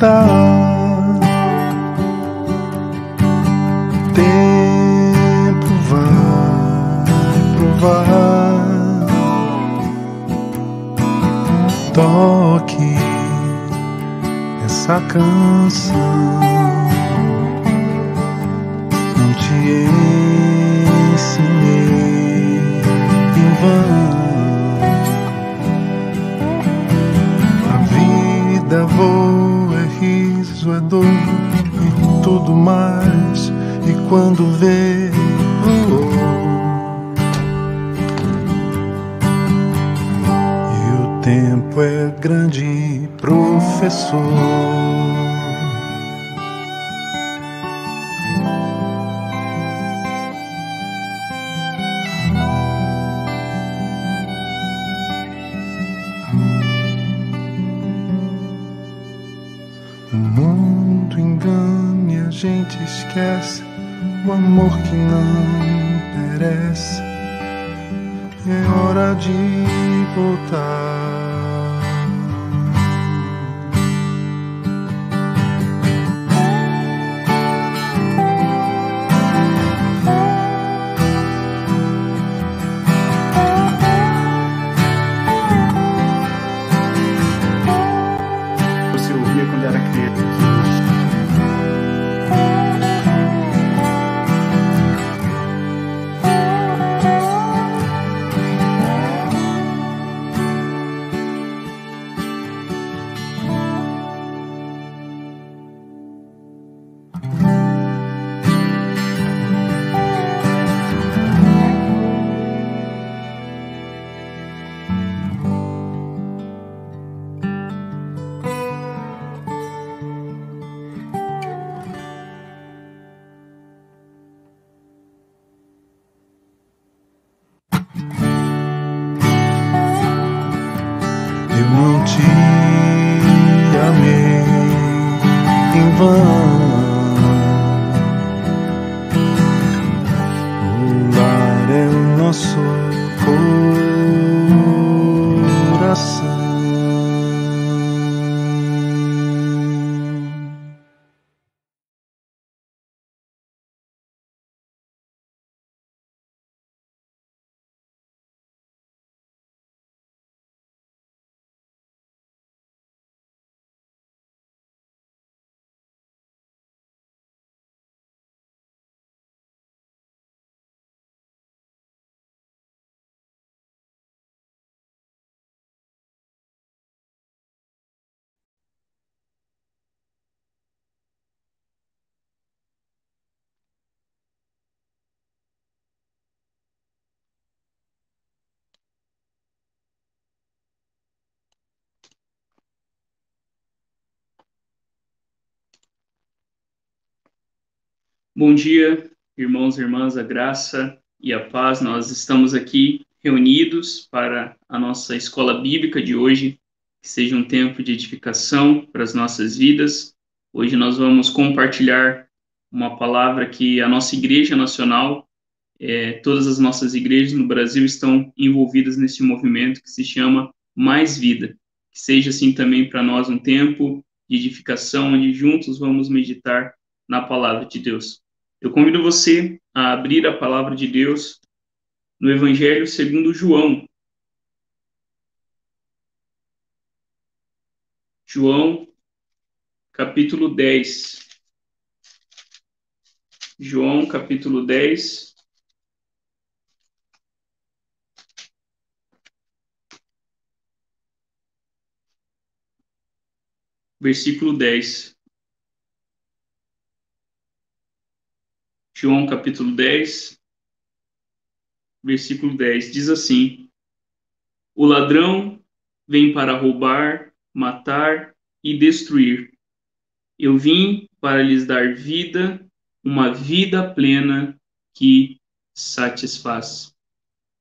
voltar. Tempo vai provar. Toque essa canção. Não te ensinei em vão. Quando vê, e o tempo é grande professor. De voltar. Bom dia, irmãos e irmãs, a graça e a paz. Nós estamos aqui reunidos para a nossa escola bíblica de hoje, que seja um tempo de edificação para as nossas vidas. Hoje nós vamos compartilhar uma palavra que a nossa Igreja Nacional, é, todas as nossas igrejas no Brasil estão envolvidas nesse movimento que se chama Mais Vida. Que seja assim também para nós um tempo de edificação, onde juntos vamos meditar na palavra de Deus. Eu convido você a abrir a palavra de Deus no Evangelho segundo João. João, capítulo 10. João, capítulo 10. Versículo 10. João capítulo 10, versículo 10, diz assim: O ladrão vem para roubar, matar e destruir. Eu vim para lhes dar vida, uma vida plena que satisfaz.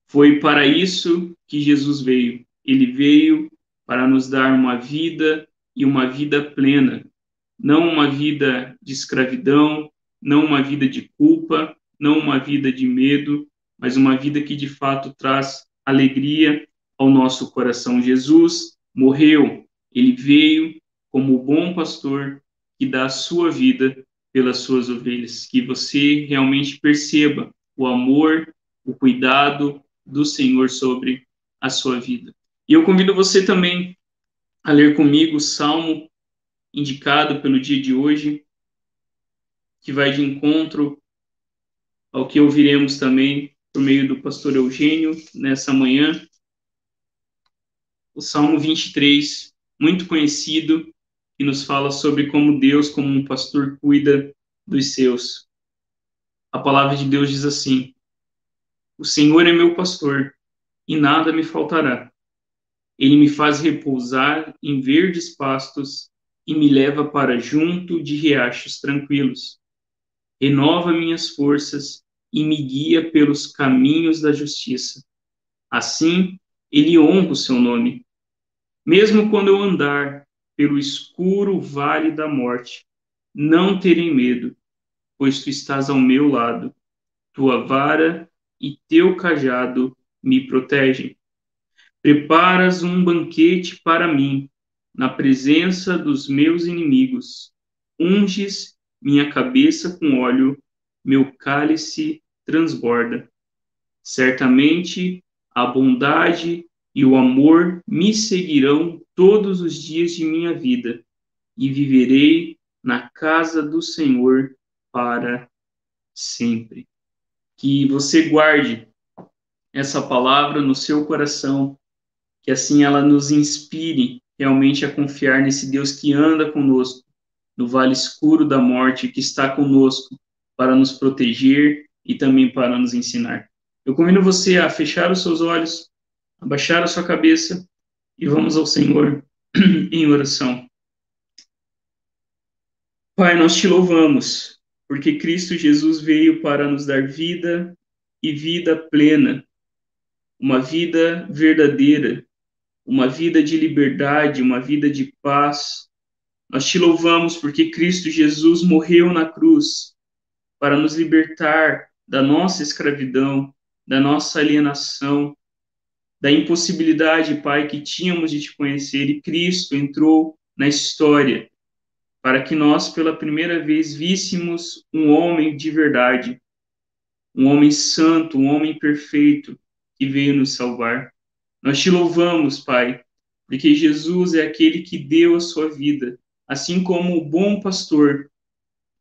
Foi para isso que Jesus veio. Ele veio para nos dar uma vida e uma vida plena, não uma vida de escravidão, não uma vida de culpa, não uma vida de medo, mas uma vida que de fato traz alegria ao nosso coração. Jesus morreu, ele veio como o bom pastor que dá a sua vida pelas suas ovelhas. Que você realmente perceba o amor, o cuidado do Senhor sobre a sua vida. E eu convido você também a ler comigo o salmo indicado pelo dia de hoje, que vai de encontro ao que ouviremos também por meio do pastor Eugênio nessa manhã. O Salmo 23, muito conhecido, que nos fala sobre como Deus, como um pastor, cuida dos seus. A palavra de Deus diz assim: O Senhor é meu pastor, e nada me faltará. Ele me faz repousar em verdes pastos e me leva para junto de riachos tranquilos renova minhas forças e me guia pelos caminhos da justiça. Assim, ele honra o seu nome. Mesmo quando eu andar pelo escuro vale da morte, não terei medo, pois tu estás ao meu lado. Tua vara e teu cajado me protegem. Preparas um banquete para mim, na presença dos meus inimigos. Unges minha cabeça com óleo, meu cálice transborda. Certamente a bondade e o amor me seguirão todos os dias de minha vida, e viverei na casa do Senhor para sempre. Que você guarde essa palavra no seu coração, que assim ela nos inspire realmente a confiar nesse Deus que anda conosco, no vale escuro da morte, que está conosco para nos proteger e também para nos ensinar. Eu convido você a fechar os seus olhos, abaixar a sua cabeça e vamos ao Senhor em oração. Pai, nós te louvamos, porque Cristo Jesus veio para nos dar vida e vida plena, uma vida verdadeira, uma vida de liberdade, uma vida de paz, nós te louvamos porque Cristo Jesus morreu na cruz para nos libertar da nossa escravidão, da nossa alienação, da impossibilidade, Pai, que tínhamos de te conhecer. E Cristo entrou na história para que nós, pela primeira vez, víssemos um homem de verdade, um homem santo, um homem perfeito que veio nos salvar. Nós te louvamos, Pai, porque Jesus é aquele que deu a sua vida assim como o bom pastor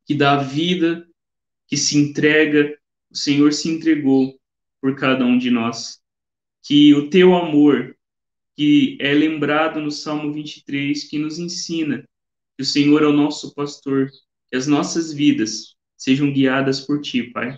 que dá vida, que se entrega, o Senhor se entregou por cada um de nós. Que o teu amor, que é lembrado no Salmo 23, que nos ensina que o Senhor é o nosso pastor, que as nossas vidas sejam guiadas por ti, Pai.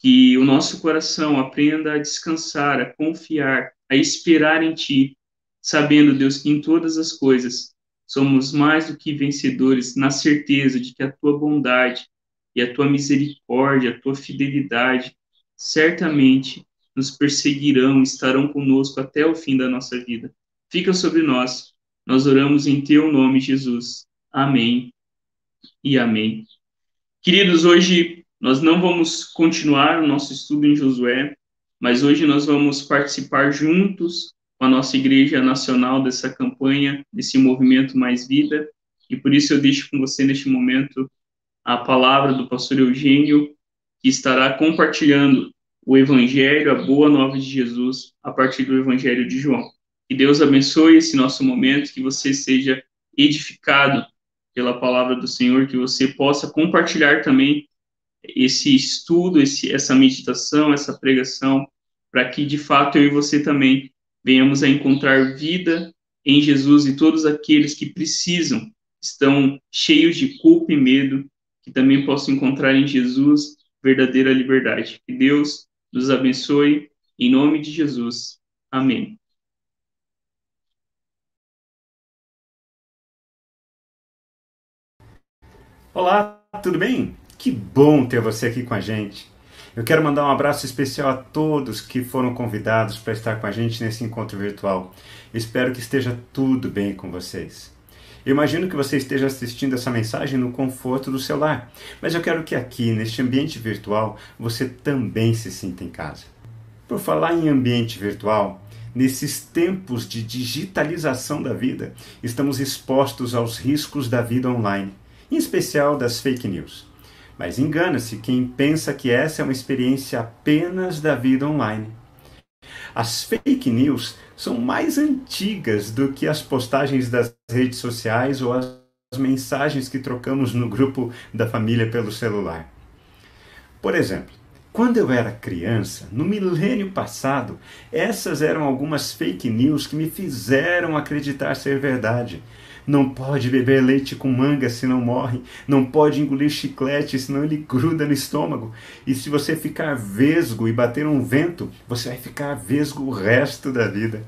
Que o nosso coração aprenda a descansar, a confiar, a esperar em ti, sabendo, Deus, que em todas as coisas somos mais do que vencedores na certeza de que a tua bondade e a tua misericórdia, a tua fidelidade, certamente nos perseguirão, estarão conosco até o fim da nossa vida. Fica sobre nós. Nós oramos em teu nome, Jesus. Amém e amém. Queridos, hoje nós não vamos continuar o nosso estudo em Josué, mas hoje nós vamos participar juntos com a nossa Igreja Nacional dessa campanha, desse movimento Mais Vida, e por isso eu deixo com você neste momento a palavra do pastor Eugênio, que estará compartilhando o Evangelho, a boa nova de Jesus, a partir do Evangelho de João. Que Deus abençoe esse nosso momento, que você seja edificado pela palavra do Senhor, que você possa compartilhar também esse estudo, esse, essa meditação, essa pregação, para que de fato eu e você também venhamos a encontrar vida em Jesus e todos aqueles que precisam, estão cheios de culpa e medo, que também possam encontrar em Jesus verdadeira liberdade. Que Deus nos abençoe, em nome de Jesus. Amém. Olá, tudo bem? Que bom ter você aqui com a gente. Eu quero mandar um abraço especial a todos que foram convidados para estar com a gente nesse encontro virtual. Espero que esteja tudo bem com vocês. Eu imagino que você esteja assistindo essa mensagem no conforto do seu lar, mas eu quero que aqui, neste ambiente virtual, você também se sinta em casa. Por falar em ambiente virtual, nesses tempos de digitalização da vida, estamos expostos aos riscos da vida online, em especial das fake news. Mas engana-se quem pensa que essa é uma experiência apenas da vida online. As fake news são mais antigas do que as postagens das redes sociais ou as mensagens que trocamos no grupo da família pelo celular. Por exemplo, quando eu era criança, no milênio passado, essas eram algumas fake news que me fizeram acreditar ser verdade. Não pode beber leite com manga senão morre. Não pode engolir chiclete senão ele gruda no estômago. E se você ficar vesgo e bater um vento, você vai ficar vesgo o resto da vida.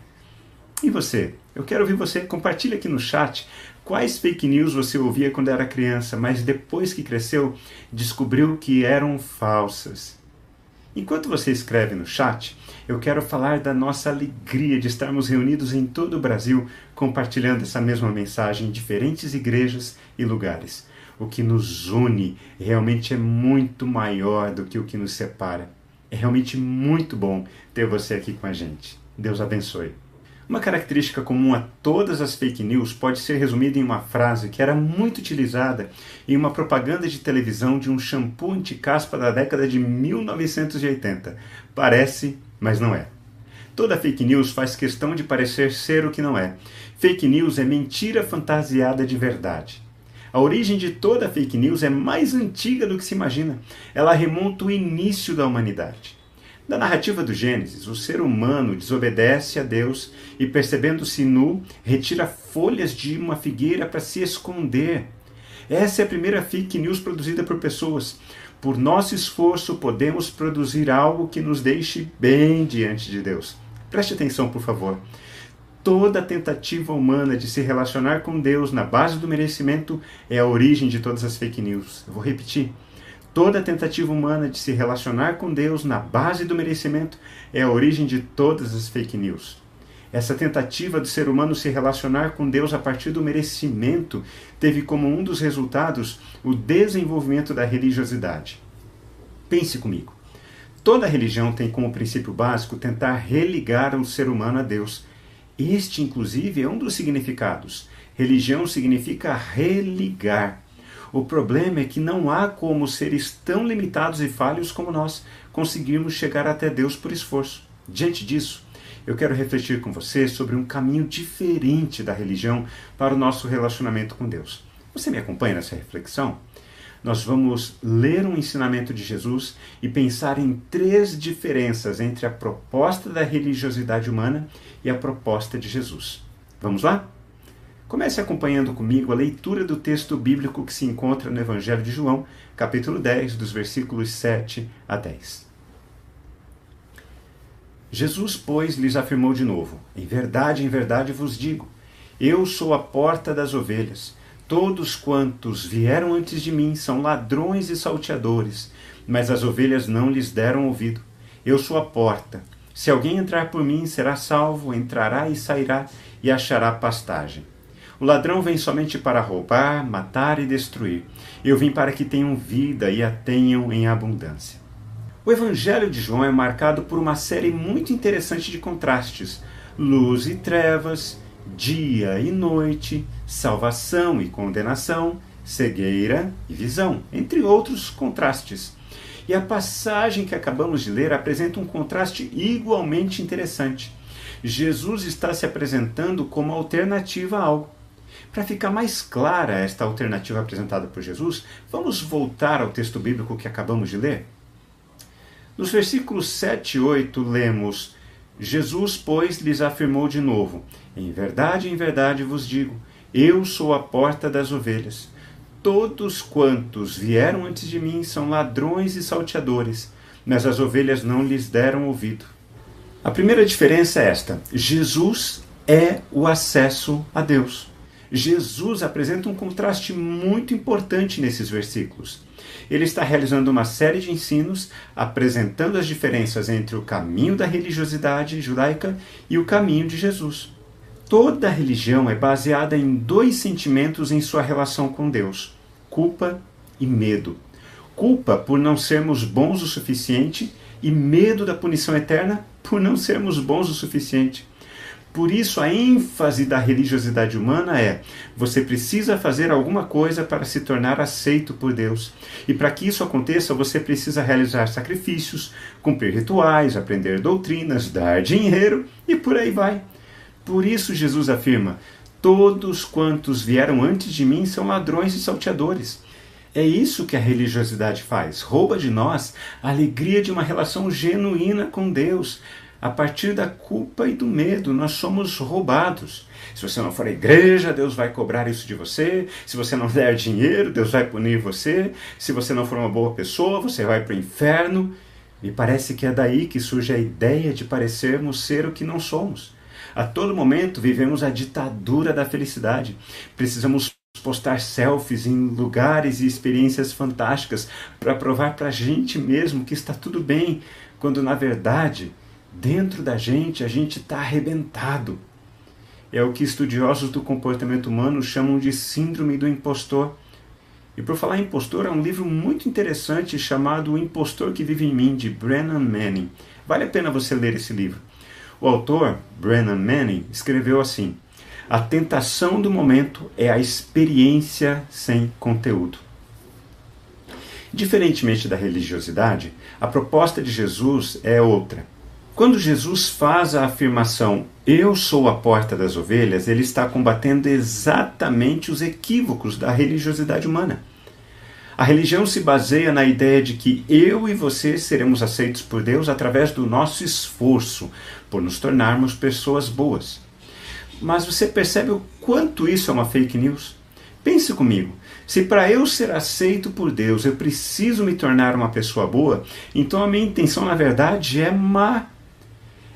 E você? Eu quero ouvir você. Compartilhe aqui no chat quais fake news você ouvia quando era criança, mas depois que cresceu descobriu que eram falsas. Enquanto você escreve no chat, eu quero falar da nossa alegria de estarmos reunidos em todo o Brasil compartilhando essa mesma mensagem em diferentes igrejas e lugares. O que nos une realmente é muito maior do que o que nos separa. É realmente muito bom ter você aqui com a gente. Deus abençoe. Uma característica comum a todas as fake news pode ser resumida em uma frase que era muito utilizada em uma propaganda de televisão de um shampoo anti-caspa da década de 1980. Parece, mas não é. Toda fake news faz questão de parecer ser o que não é. Fake news é mentira fantasiada de verdade. A origem de toda fake news é mais antiga do que se imagina. Ela remonta ao início da humanidade. Da narrativa do Gênesis, o ser humano desobedece a Deus e, percebendo-se nu, retira folhas de uma figueira para se esconder. Essa é a primeira fake news produzida por pessoas. Por nosso esforço, podemos produzir algo que nos deixe bem diante de Deus. Preste atenção, por favor. Toda tentativa humana de se relacionar com Deus na base do merecimento é a origem de todas as fake news. Eu vou repetir. Toda tentativa humana de se relacionar com Deus na base do merecimento é a origem de todas as fake news. Essa tentativa do ser humano se relacionar com Deus a partir do merecimento teve como um dos resultados o desenvolvimento da religiosidade. Pense comigo. Toda religião tem como princípio básico tentar religar o ser humano a Deus. Este, inclusive, é um dos significados. Religião significa religar. O problema é que não há como seres tão limitados e falhos como nós conseguirmos chegar até Deus por esforço. Diante disso, eu quero refletir com você sobre um caminho diferente da religião para o nosso relacionamento com Deus. Você me acompanha nessa reflexão? Nós vamos ler um ensinamento de Jesus e pensar em três diferenças entre a proposta da religiosidade humana e a proposta de Jesus. Vamos lá? Comece acompanhando comigo a leitura do texto bíblico que se encontra no Evangelho de João, capítulo 10, dos versículos 7 a 10. Jesus, pois, lhes afirmou de novo: Em verdade, em verdade vos digo, eu sou a porta das ovelhas. Todos quantos vieram antes de mim são ladrões e salteadores, mas as ovelhas não lhes deram ouvido. Eu sou a porta. Se alguém entrar por mim, será salvo, entrará e sairá e achará pastagem. O ladrão vem somente para roubar, matar e destruir. Eu vim para que tenham vida e a tenham em abundância. O Evangelho de João é marcado por uma série muito interessante de contrastes: luz e trevas, dia e noite, salvação e condenação, cegueira e visão, entre outros contrastes. E a passagem que acabamos de ler apresenta um contraste igualmente interessante. Jesus está se apresentando como alternativa a algo. Para ficar mais clara esta alternativa apresentada por Jesus, vamos voltar ao texto bíblico que acabamos de ler? Nos versículos 7 e 8 lemos: Jesus, pois, lhes afirmou de novo: Em verdade, em verdade vos digo, eu sou a porta das ovelhas. Todos quantos vieram antes de mim são ladrões e salteadores, mas as ovelhas não lhes deram ouvido. A primeira diferença é esta: Jesus é o acesso a Deus. Jesus apresenta um contraste muito importante nesses versículos. Ele está realizando uma série de ensinos apresentando as diferenças entre o caminho da religiosidade judaica e o caminho de Jesus. Toda religião é baseada em dois sentimentos em sua relação com Deus: culpa e medo. Culpa por não sermos bons o suficiente e medo da punição eterna por não sermos bons o suficiente. Por isso, a ênfase da religiosidade humana é: você precisa fazer alguma coisa para se tornar aceito por Deus. E para que isso aconteça, você precisa realizar sacrifícios, cumprir rituais, aprender doutrinas, dar dinheiro e por aí vai. Por isso, Jesus afirma: Todos quantos vieram antes de mim são ladrões e salteadores. É isso que a religiosidade faz. Rouba de nós a alegria de uma relação genuína com Deus. A partir da culpa e do medo, nós somos roubados. Se você não for à igreja, Deus vai cobrar isso de você. Se você não der dinheiro, Deus vai punir você. Se você não for uma boa pessoa, você vai para o inferno. Me parece que é daí que surge a ideia de parecermos ser o que não somos. A todo momento vivemos a ditadura da felicidade. Precisamos postar selfies em lugares e experiências fantásticas para provar para a gente mesmo que está tudo bem, quando na verdade, dentro da gente, a gente está arrebentado. É o que estudiosos do comportamento humano chamam de síndrome do impostor. E por falar em impostor, há um livro muito interessante chamado O Impostor que Vive em Mim, de Brennan Manning. Vale a pena você ler esse livro. O autor, Brennan Manning, escreveu assim: A tentação do momento é a experiência sem conteúdo. Diferentemente da religiosidade, a proposta de Jesus é outra. Quando Jesus faz a afirmação Eu sou a porta das ovelhas, ele está combatendo exatamente os equívocos da religiosidade humana. A religião se baseia na ideia de que eu e você seremos aceitos por Deus através do nosso esforço por nos tornarmos pessoas boas. Mas você percebe o quanto isso é uma fake news? Pense comigo. Se para eu ser aceito por Deus eu preciso me tornar uma pessoa boa, então a minha intenção na verdade é má.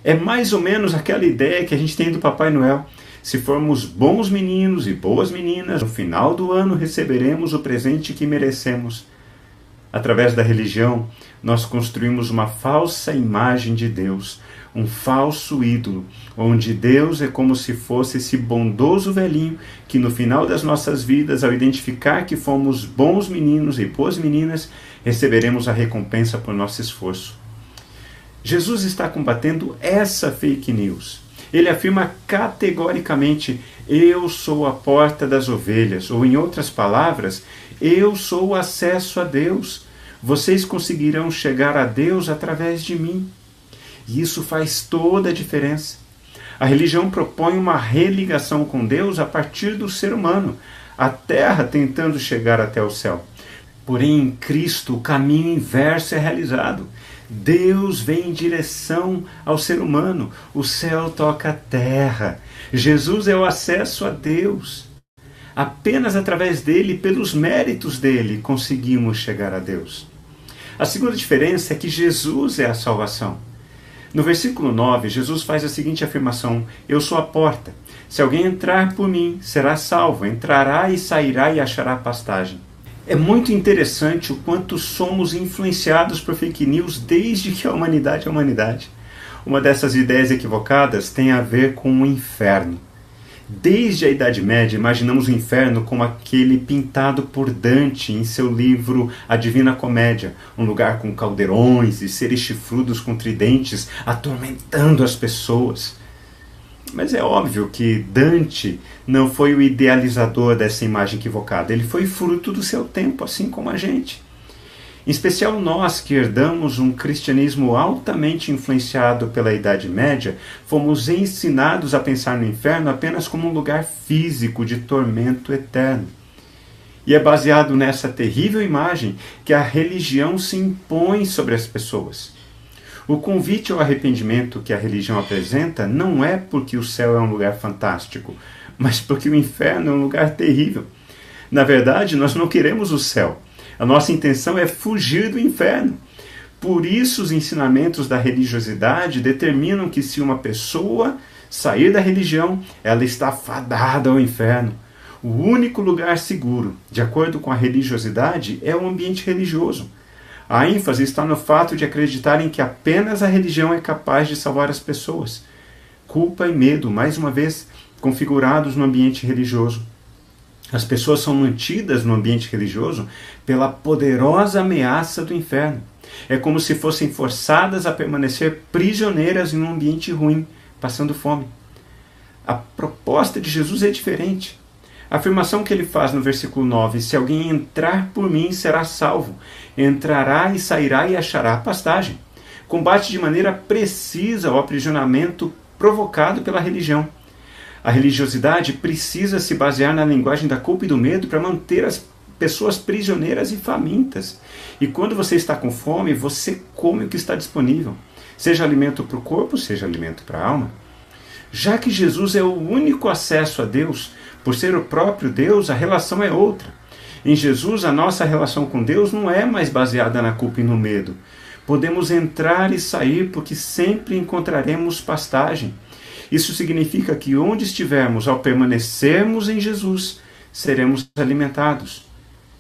É mais ou menos aquela ideia que a gente tem do Papai Noel. Se formos bons meninos e boas meninas, no final do ano receberemos o presente que merecemos. Através da religião, nós construímos uma falsa imagem de Deus, um falso ídolo, onde Deus é como se fosse esse bondoso velhinho que no final das nossas vidas, ao identificar que fomos bons meninos e boas meninas, receberemos a recompensa por nosso esforço. Jesus está combatendo essa fake news. Ele afirma categoricamente: Eu sou a porta das ovelhas, ou em outras palavras, eu sou o acesso a Deus. Vocês conseguirão chegar a Deus através de mim. E isso faz toda a diferença. A religião propõe uma religação com Deus a partir do ser humano, a terra tentando chegar até o céu. Porém, em Cristo, o caminho inverso é realizado. Deus vem em direção ao ser humano, o céu toca a terra. Jesus é o acesso a Deus. Apenas através dele, pelos méritos dele, conseguimos chegar a Deus. A segunda diferença é que Jesus é a salvação. No versículo 9, Jesus faz a seguinte afirmação: Eu sou a porta. Se alguém entrar por mim, será salvo, entrará e sairá e achará pastagem. É muito interessante o quanto somos influenciados por fake news desde que a humanidade é a humanidade. Uma dessas ideias equivocadas tem a ver com o inferno. Desde a Idade Média, imaginamos o inferno como aquele pintado por Dante em seu livro A Divina Comédia, um lugar com caldeirões e seres chifrudos com tridentes atormentando as pessoas. Mas é óbvio que Dante não foi o idealizador dessa imagem equivocada, ele foi fruto do seu tempo, assim como a gente. Em especial nós que herdamos um cristianismo altamente influenciado pela Idade Média, fomos ensinados a pensar no inferno apenas como um lugar físico de tormento eterno. E é baseado nessa terrível imagem que a religião se impõe sobre as pessoas. O convite ao arrependimento que a religião apresenta não é porque o céu é um lugar fantástico, mas porque o inferno é um lugar terrível. Na verdade, nós não queremos o céu. A nossa intenção é fugir do inferno. Por isso, os ensinamentos da religiosidade determinam que, se uma pessoa sair da religião, ela está fadada ao inferno. O único lugar seguro, de acordo com a religiosidade, é o ambiente religioso. A ênfase está no fato de acreditarem que apenas a religião é capaz de salvar as pessoas. Culpa e medo, mais uma vez, configurados no ambiente religioso. As pessoas são mantidas no ambiente religioso pela poderosa ameaça do inferno. É como se fossem forçadas a permanecer prisioneiras em um ambiente ruim, passando fome. A proposta de Jesus é diferente. A afirmação que ele faz no versículo 9: Se alguém entrar por mim, será salvo. Entrará e sairá e achará pastagem. Combate de maneira precisa o aprisionamento provocado pela religião. A religiosidade precisa se basear na linguagem da culpa e do medo para manter as pessoas prisioneiras e famintas. E quando você está com fome, você come o que está disponível, seja alimento para o corpo, seja alimento para a alma. Já que Jesus é o único acesso a Deus, por ser o próprio Deus, a relação é outra. Em Jesus, a nossa relação com Deus não é mais baseada na culpa e no medo. Podemos entrar e sair porque sempre encontraremos pastagem. Isso significa que onde estivermos, ao permanecermos em Jesus, seremos alimentados.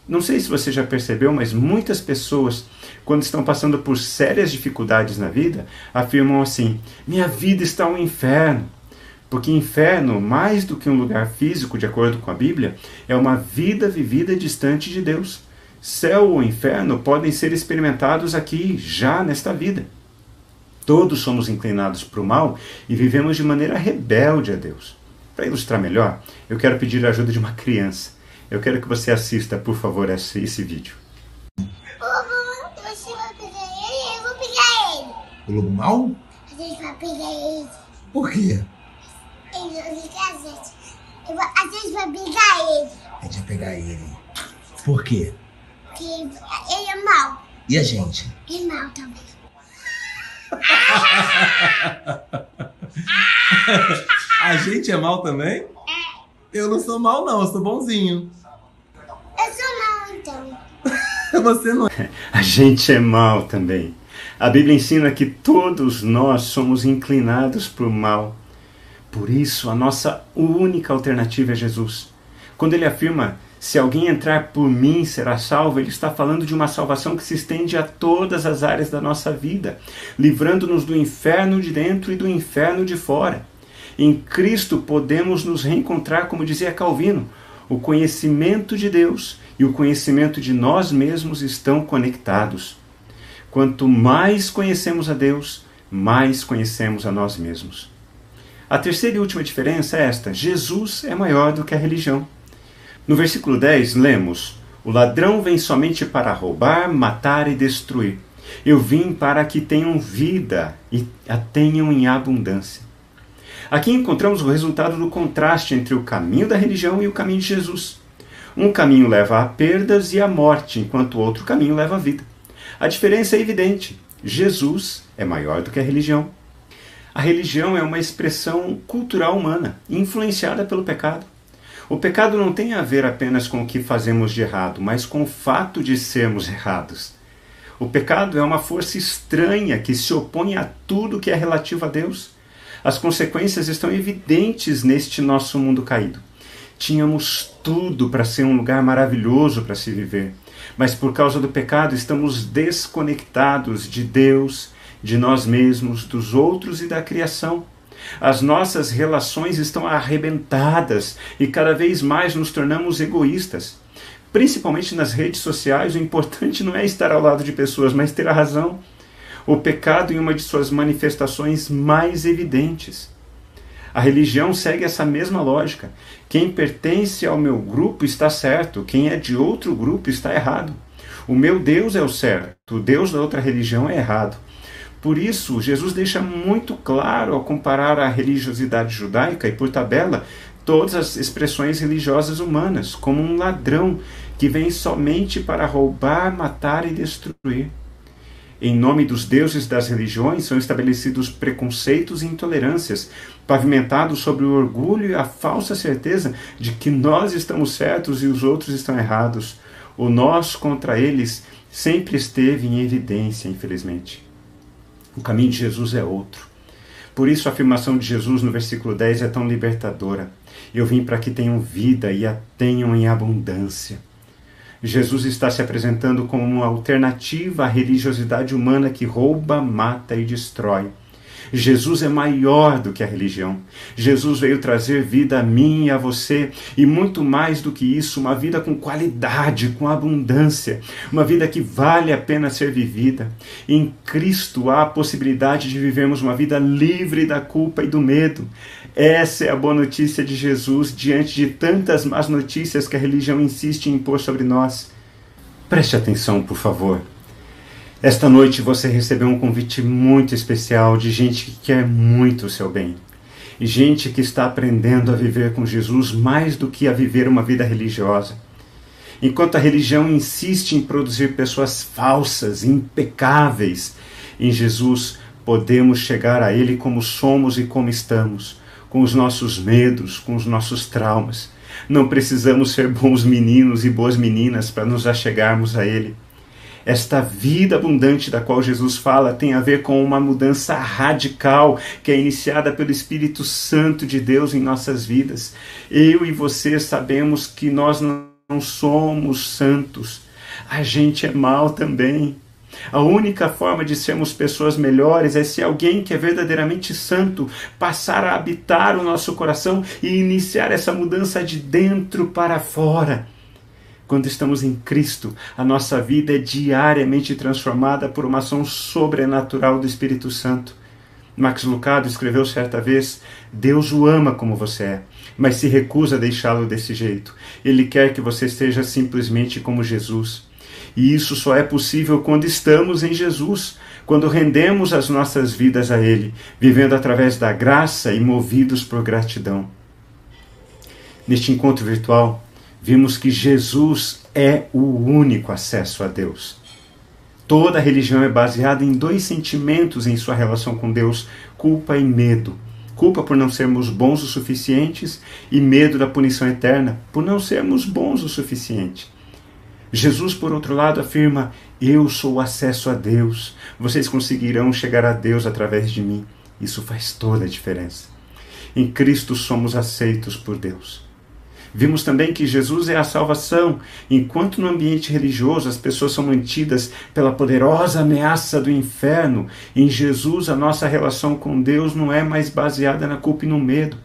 Não sei se você já percebeu, mas muitas pessoas, quando estão passando por sérias dificuldades na vida, afirmam assim: minha vida está um inferno. Porque inferno, mais do que um lugar físico, de acordo com a Bíblia, é uma vida vivida distante de Deus. Céu ou inferno podem ser experimentados aqui, já nesta vida. Todos somos inclinados para o mal e vivemos de maneira rebelde a Deus. Para ilustrar melhor, eu quero pedir a ajuda de uma criança. Eu quero que você assista, por favor, esse, esse vídeo. Você vai pegar ele, eu vou pegar ele. O lobo mal? A gente vai pegar ele. Por quê? A gente. Eu vou- A gente vai pegar ele. A gente vai pegar ele. Por quê? Porque ele é mau. E a gente? É mau também. A gente é mal também? Eu não sou mal, não, eu sou bonzinho. Eu sou mau então. Você não é. A gente é mal também. A Bíblia ensina que todos nós somos inclinados para o mal. Por isso, a nossa única alternativa é Jesus. Quando ele afirma: Se alguém entrar por mim será salvo, ele está falando de uma salvação que se estende a todas as áreas da nossa vida, livrando-nos do inferno de dentro e do inferno de fora. Em Cristo podemos nos reencontrar, como dizia Calvino, o conhecimento de Deus e o conhecimento de nós mesmos estão conectados. Quanto mais conhecemos a Deus, mais conhecemos a nós mesmos. A terceira e última diferença é esta: Jesus é maior do que a religião. No versículo 10, lemos: O ladrão vem somente para roubar, matar e destruir. Eu vim para que tenham vida e a tenham em abundância. Aqui encontramos o resultado do contraste entre o caminho da religião e o caminho de Jesus. Um caminho leva a perdas e à morte, enquanto o outro caminho leva à vida. A diferença é evidente. Jesus é maior do que a religião. A religião é uma expressão cultural humana, influenciada pelo pecado. O pecado não tem a ver apenas com o que fazemos de errado, mas com o fato de sermos errados. O pecado é uma força estranha que se opõe a tudo que é relativo a Deus. As consequências estão evidentes neste nosso mundo caído. Tínhamos tudo para ser um lugar maravilhoso para se viver, mas por causa do pecado estamos desconectados de Deus, de nós mesmos, dos outros e da criação. As nossas relações estão arrebentadas e cada vez mais nos tornamos egoístas. Principalmente nas redes sociais, o importante não é estar ao lado de pessoas, mas ter a razão. O pecado em uma de suas manifestações mais evidentes. A religião segue essa mesma lógica. Quem pertence ao meu grupo está certo, quem é de outro grupo está errado. O meu Deus é o certo, o Deus da outra religião é errado. Por isso, Jesus deixa muito claro ao comparar a religiosidade judaica e, por tabela, todas as expressões religiosas humanas, como um ladrão que vem somente para roubar, matar e destruir. Em nome dos deuses das religiões são estabelecidos preconceitos e intolerâncias, pavimentados sobre o orgulho e a falsa certeza de que nós estamos certos e os outros estão errados. O nós contra eles sempre esteve em evidência, infelizmente. O caminho de Jesus é outro. Por isso a afirmação de Jesus no versículo 10 é tão libertadora. Eu vim para que tenham vida e a tenham em abundância. Jesus está se apresentando como uma alternativa à religiosidade humana que rouba, mata e destrói. Jesus é maior do que a religião. Jesus veio trazer vida a mim e a você, e muito mais do que isso, uma vida com qualidade, com abundância, uma vida que vale a pena ser vivida. Em Cristo há a possibilidade de vivermos uma vida livre da culpa e do medo. Essa é a boa notícia de Jesus diante de tantas más notícias que a religião insiste em impor sobre nós. Preste atenção, por favor. Esta noite você recebeu um convite muito especial de gente que quer muito o seu bem. Gente que está aprendendo a viver com Jesus mais do que a viver uma vida religiosa. Enquanto a religião insiste em produzir pessoas falsas, impecáveis, em Jesus podemos chegar a Ele como somos e como estamos, com os nossos medos, com os nossos traumas. Não precisamos ser bons meninos e boas meninas para nos achegarmos a Ele. Esta vida abundante da qual Jesus fala tem a ver com uma mudança radical que é iniciada pelo Espírito Santo de Deus em nossas vidas. Eu e você sabemos que nós não somos santos. A gente é mal também. A única forma de sermos pessoas melhores é se alguém que é verdadeiramente santo passar a habitar o nosso coração e iniciar essa mudança de dentro para fora. Quando estamos em Cristo, a nossa vida é diariamente transformada por uma ação sobrenatural do Espírito Santo. Max Lucado escreveu certa vez: Deus o ama como você é, mas se recusa a deixá-lo desse jeito. Ele quer que você esteja simplesmente como Jesus. E isso só é possível quando estamos em Jesus, quando rendemos as nossas vidas a Ele, vivendo através da graça e movidos por gratidão. Neste encontro virtual, vimos que Jesus é o único acesso a Deus. Toda religião é baseada em dois sentimentos em sua relação com Deus: culpa e medo. Culpa por não sermos bons o suficientes e medo da punição eterna por não sermos bons o suficiente. Jesus, por outro lado, afirma: Eu sou o acesso a Deus. Vocês conseguirão chegar a Deus através de mim. Isso faz toda a diferença. Em Cristo somos aceitos por Deus. Vimos também que Jesus é a salvação, enquanto no ambiente religioso as pessoas são mantidas pela poderosa ameaça do inferno. Em Jesus, a nossa relação com Deus não é mais baseada na culpa e no medo.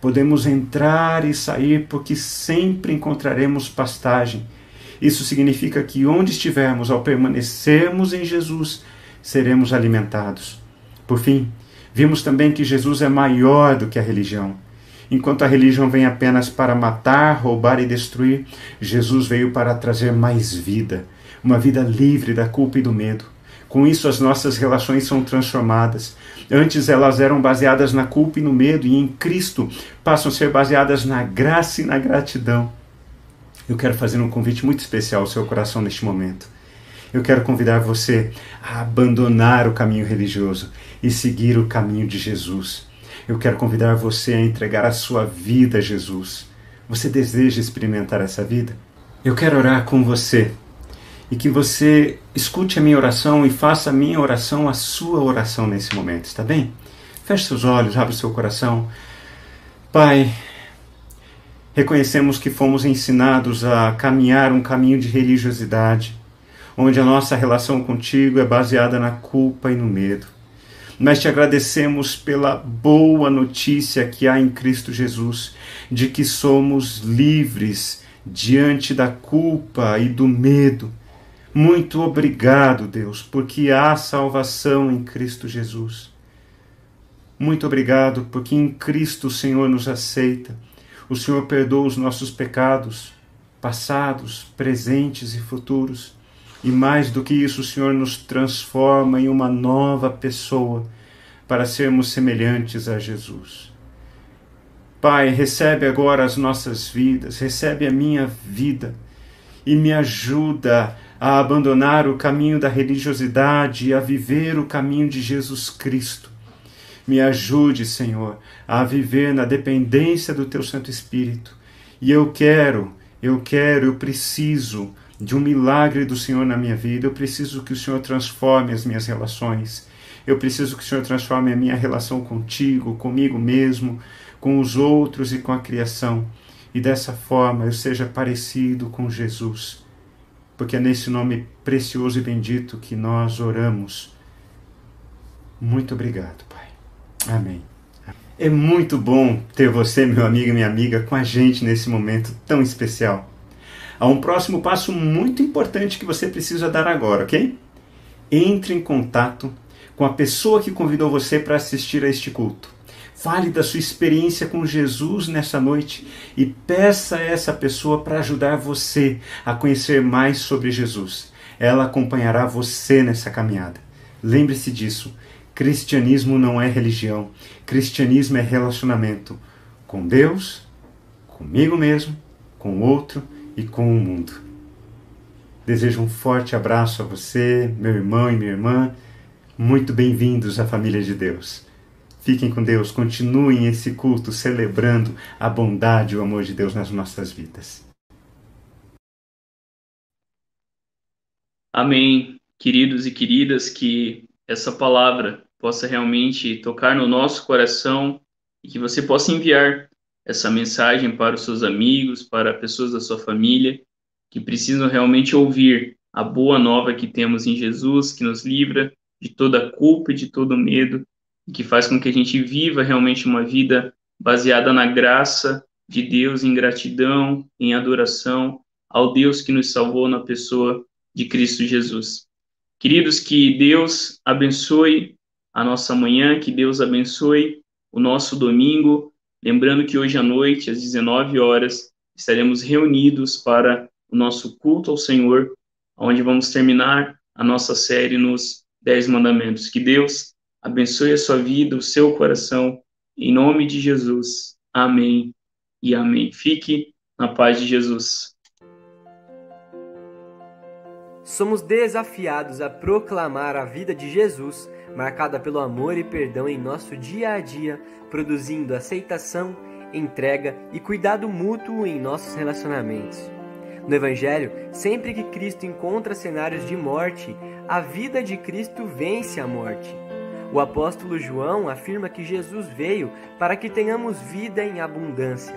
Podemos entrar e sair porque sempre encontraremos pastagem. Isso significa que onde estivermos, ao permanecermos em Jesus, seremos alimentados. Por fim, vimos também que Jesus é maior do que a religião. Enquanto a religião vem apenas para matar, roubar e destruir, Jesus veio para trazer mais vida, uma vida livre da culpa e do medo. Com isso, as nossas relações são transformadas. Antes elas eram baseadas na culpa e no medo, e em Cristo passam a ser baseadas na graça e na gratidão. Eu quero fazer um convite muito especial ao seu coração neste momento. Eu quero convidar você a abandonar o caminho religioso e seguir o caminho de Jesus. Eu quero convidar você a entregar a sua vida a Jesus. Você deseja experimentar essa vida? Eu quero orar com você e que você escute a minha oração e faça a minha oração a sua oração nesse momento, está bem? Feche seus olhos, abre seu coração. Pai, reconhecemos que fomos ensinados a caminhar um caminho de religiosidade, onde a nossa relação contigo é baseada na culpa e no medo. Nós te agradecemos pela boa notícia que há em Cristo Jesus, de que somos livres diante da culpa e do medo. Muito obrigado, Deus, porque há salvação em Cristo Jesus. Muito obrigado, porque em Cristo o Senhor nos aceita. O Senhor perdoa os nossos pecados, passados, presentes e futuros. E mais do que isso, o Senhor nos transforma em uma nova pessoa para sermos semelhantes a Jesus. Pai, recebe agora as nossas vidas, recebe a minha vida e me ajuda a abandonar o caminho da religiosidade e a viver o caminho de Jesus Cristo. Me ajude, Senhor, a viver na dependência do Teu Santo Espírito. E eu quero, eu quero, eu preciso de um milagre do Senhor na minha vida. Eu preciso que o Senhor transforme as minhas relações. Eu preciso que o Senhor transforme a minha relação contigo, comigo mesmo, com os outros e com a criação. E dessa forma eu seja parecido com Jesus. Porque é nesse nome precioso e bendito que nós oramos. Muito obrigado, Pai. Amém. É muito bom ter você, meu amigo e minha amiga, com a gente nesse momento tão especial. Há um próximo passo muito importante que você precisa dar agora, ok? Entre em contato com a pessoa que convidou você para assistir a este culto. Fale da sua experiência com Jesus nessa noite e peça a essa pessoa para ajudar você a conhecer mais sobre Jesus. Ela acompanhará você nessa caminhada. Lembre-se disso. Cristianismo não é religião. Cristianismo é relacionamento com Deus, comigo mesmo, com o outro e com o mundo. Desejo um forte abraço a você, meu irmão e minha irmã. Muito bem-vindos à família de Deus. Fiquem com Deus, continuem esse culto celebrando a bondade e o amor de Deus nas nossas vidas. Amém. Queridos e queridas, que essa palavra possa realmente tocar no nosso coração e que você possa enviar essa mensagem para os seus amigos, para pessoas da sua família que precisam realmente ouvir a boa nova que temos em Jesus, que nos livra de toda culpa e de todo medo que faz com que a gente viva realmente uma vida baseada na graça de Deus, em gratidão, em adoração ao Deus que nos salvou na pessoa de Cristo Jesus. Queridos, que Deus abençoe a nossa manhã, que Deus abençoe o nosso domingo. Lembrando que hoje à noite, às 19 horas, estaremos reunidos para o nosso culto ao Senhor, onde vamos terminar a nossa série nos Dez Mandamentos. Que Deus abençoe a sua vida, o seu coração, em nome de Jesus. Amém e amém. Fique na paz de Jesus. Somos desafiados a proclamar a vida de Jesus, marcada pelo amor e perdão em nosso dia a dia, produzindo aceitação, entrega e cuidado mútuo em nossos relacionamentos. No Evangelho, sempre que Cristo encontra cenários de morte, a vida de Cristo vence a morte. O apóstolo João afirma que Jesus veio para que tenhamos vida em abundância.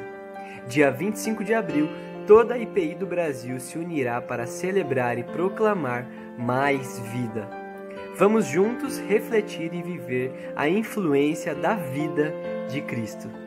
Dia 25 de abril, toda a IPI do Brasil se unirá para celebrar e proclamar mais vida. Vamos juntos refletir e viver a influência da vida de Cristo.